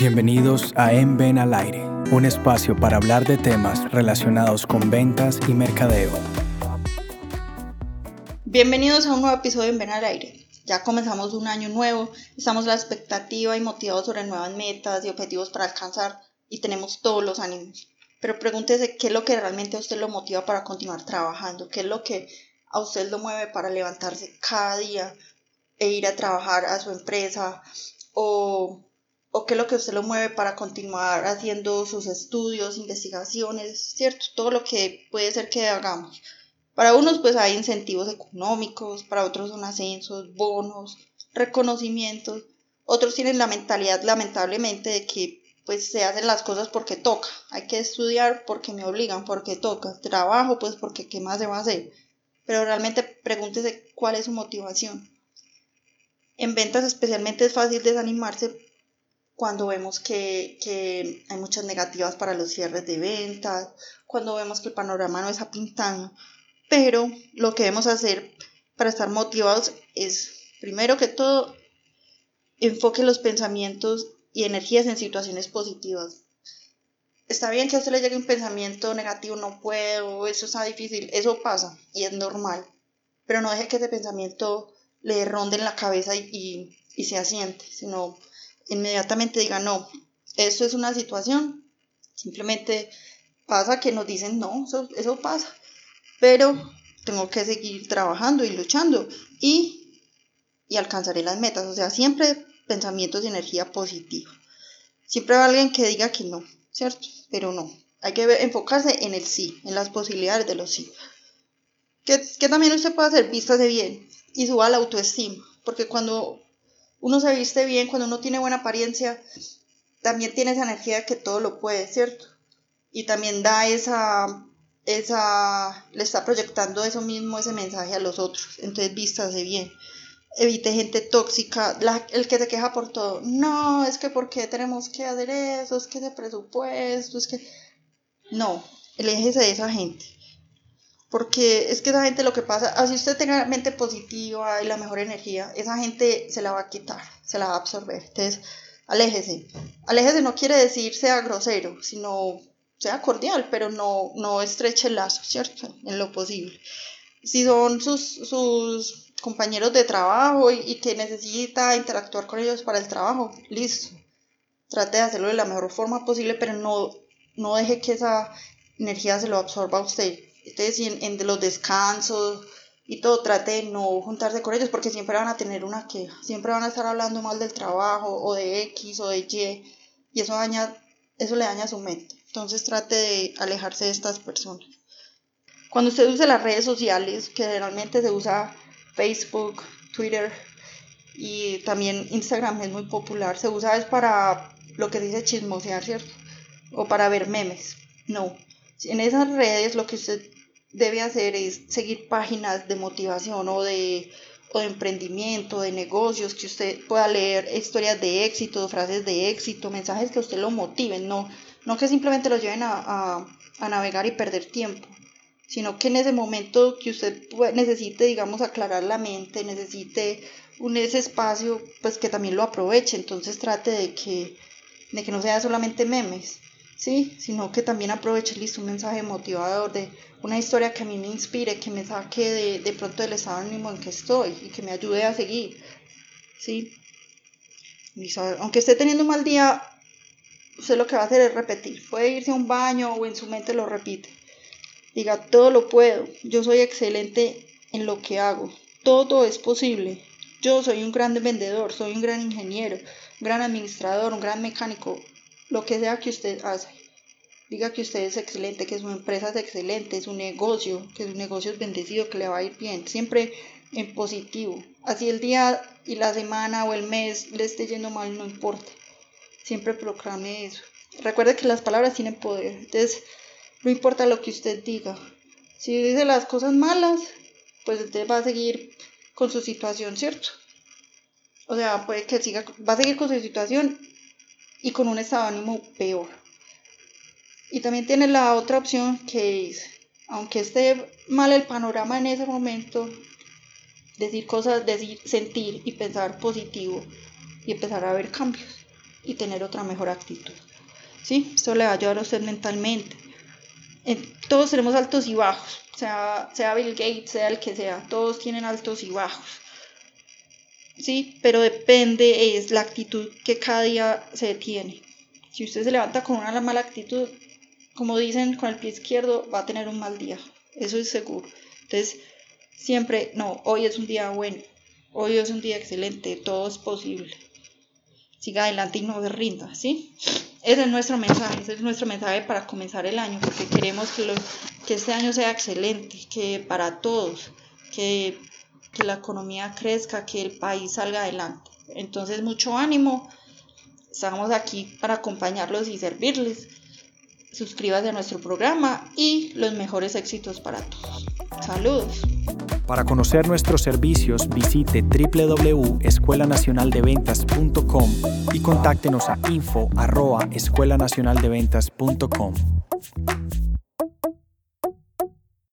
Bienvenidos a En Ven al Aire, un espacio para hablar de temas relacionados con ventas y mercadeo. Bienvenidos a un nuevo episodio de En Ven al Aire. Ya comenzamos un año nuevo, estamos a la expectativa y motivados sobre nuevas metas y objetivos para alcanzar y tenemos todos los ánimos. Pero pregúntese qué es lo que realmente a usted lo motiva para continuar trabajando, qué es lo que a usted lo mueve para levantarse cada día e ir a trabajar a su empresa o, o qué es lo que usted lo mueve para continuar haciendo sus estudios, investigaciones, ¿cierto? Todo lo que puede ser que hagamos. Para unos pues hay incentivos económicos, para otros son ascensos, bonos, reconocimientos. Otros tienen la mentalidad lamentablemente de que pues se hacen las cosas porque toca. Hay que estudiar porque me obligan, porque toca. Trabajo pues porque qué más se va a hacer. Pero realmente pregúntese cuál es su motivación. En ventas especialmente es fácil desanimarse cuando vemos que, que, hay muchas negativas para los cierres de ventas, cuando vemos que el panorama no está pintando. Pero lo que debemos hacer para estar motivados es, primero que todo, enfoque los pensamientos y energías en situaciones positivas. Está bien que a usted le llegue un pensamiento negativo, no puedo, eso está difícil, eso pasa y es normal, pero no deje que ese pensamiento le ronde en la cabeza y, y, se asiente, sino inmediatamente diga, no, eso es una situación, simplemente pasa que nos dicen, no, eso, eso pasa, pero tengo que seguir trabajando y luchando y, y alcanzaré las metas, o sea, siempre pensamientos de energía positiva. Siempre hay alguien que diga que no, ¿cierto? Pero no. Hay que enfocarse en el sí, en las posibilidades de los sí. Que, que también usted puede hacer vistas de bien y suba la autoestima. Porque cuando uno se viste bien, cuando uno tiene buena apariencia, también tiene esa energía que todo lo puede, ¿cierto? Y también da esa, esa, le está proyectando eso mismo, ese mensaje a los otros. Entonces, vistas de bien evite gente tóxica, el que se queja por todo. No, es que ¿por qué tenemos que hacer eso? Es que ese presupuesto, es que... No, eléjese de esa gente. Porque es que esa gente lo que pasa, así usted tenga mente positiva y la mejor energía, esa gente se la va a quitar, se la va a absorber. Entonces, aléjese. Aléjese no quiere decir sea grosero, sino sea cordial, pero no, no estreche el lazo, ¿cierto? En lo posible. Si son sus, sus compañeros de trabajo y, que necesita interactuar con ellos para el trabajo, listo. Trate de hacerlo de la mejor forma posible, pero no, no deje que esa energía se lo absorba a usted. Entonces, en, en los descansos y todo, trate de no juntarse con ellos porque siempre van a tener una queja, siempre van a estar hablando mal del trabajo o de X o de Y y eso, daña, eso le daña su mente. Entonces, trate de alejarse de estas personas. Cuando usted use las redes sociales, que generalmente se usa Facebook, Twitter y también Instagram es muy popular. Se usa es para lo que dice chismosear, ¿cierto? O para ver memes. No. En esas redes lo que usted debe hacer es seguir páginas de motivación o de, o de emprendimiento, de negocios, que usted pueda leer historias de éxito, frases de éxito, mensajes que usted lo motiven, no, no que simplemente lo lleven a, a, a navegar y perder tiempo sino que en ese momento que usted necesite, digamos, aclarar la mente, necesite un, ese espacio, pues que también lo aproveche, entonces trate de que, de que no sea solamente memes, ¿sí? Sino que también aproveche, listo, un mensaje motivador de una historia que a mí me inspire, que me saque de, de pronto del estado ánimo en que estoy y que me ayude a seguir, ¿sí? aunque esté teniendo un mal día, usted lo que va a hacer es repetir, puede irse a un baño o en su mente lo repite Diga, todo lo puedo, yo soy excelente en lo que hago, todo es posible. Yo soy un gran vendedor, soy un gran ingeniero, un gran administrador, un gran mecánico, lo que sea que usted hace. Diga que usted es excelente, que su empresa es excelente, su negocio, que su negocio es bendecido, que le va a ir bien, siempre en positivo. Así el día y la semana o el mes le esté yendo mal, no importa. Siempre proclame eso. Recuerde que las palabras tienen poder. Entonces, no importa lo que usted diga. Si dice las cosas malas, pues usted va a seguir con su situación, ¿cierto? O sea, puede que siga, va a seguir con su situación y con un estado de ánimo peor. Y también tiene la otra opción que es, aunque esté mal el panorama en ese momento, decir cosas, decir, sentir y pensar positivo y empezar a ver cambios. y tener otra mejor actitud. ¿Sí? Esto le va a ayudar a usted mentalmente. todos tenemos altos y bajos, sea, sea Bill Gates, sea el que sea, todos tienen altos y bajos. ¿Sí? Pero depende, es la actitud que cada día se tiene. Si usted se levanta con una mala actitud, como dicen, con el pie izquierdo, va a tener un mal día. Eso es seguro. Entonces, siempre, no, hoy es un día bueno, hoy es un día excelente, todo es posible. Siga adelante y no se rinda, ¿sí? Ese es nuestro mensaje, ese es nuestro mensaje para comenzar el año, porque queremos que, que este año sea excelente, que para todos, que, que la economía crezca, que el país salga adelante. Entonces, mucho ánimo, estamos aquí para acompañarlos y servirles suscríbase a nuestro programa y los mejores éxitos para todos. Saludos. Para conocer nuestros servicios, visite www.escuelanacionaldeventas.com y contáctenos a info@escuelanacionaldeventas.com.